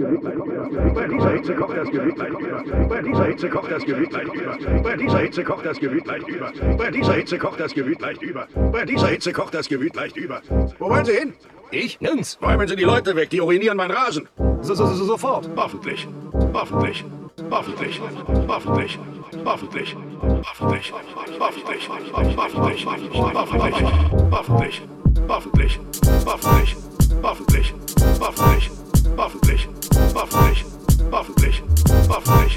Bei dieser Hitze kocht das Gemüt leicht über. Bei dieser Hitze kocht das Gemüt leicht über. Bei dieser Hitze kocht das Gemüt leicht über. Bei dieser Hitze kocht das Gemüt leicht über. Bei dieser Hitze kocht das Gemüt leicht über. Wo wollen Sie hin? Ich? Nirgends. Räumen Sie die Leute weg, die urinieren meinen Rasen. So, so, so, sofort. Hoffentlich. Hoffentlich. Hoffentlich. Hoffentlich. Hoffentlich. Hoffentlich. Hoffentlich. Hoffentlich. Hoffentlich. Hoffentlich. Hoffentlich. Hoffentlich. Hoffentlich. Hoffentlich. Hoffentlich. Hoffentlich. Hoffentlich. Hoffentlich. Hoffentlich.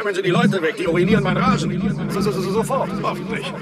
räumen Sie die Leute weg, die ruinieren meinen Rasen. So, so, so, sofort, hoffentlich.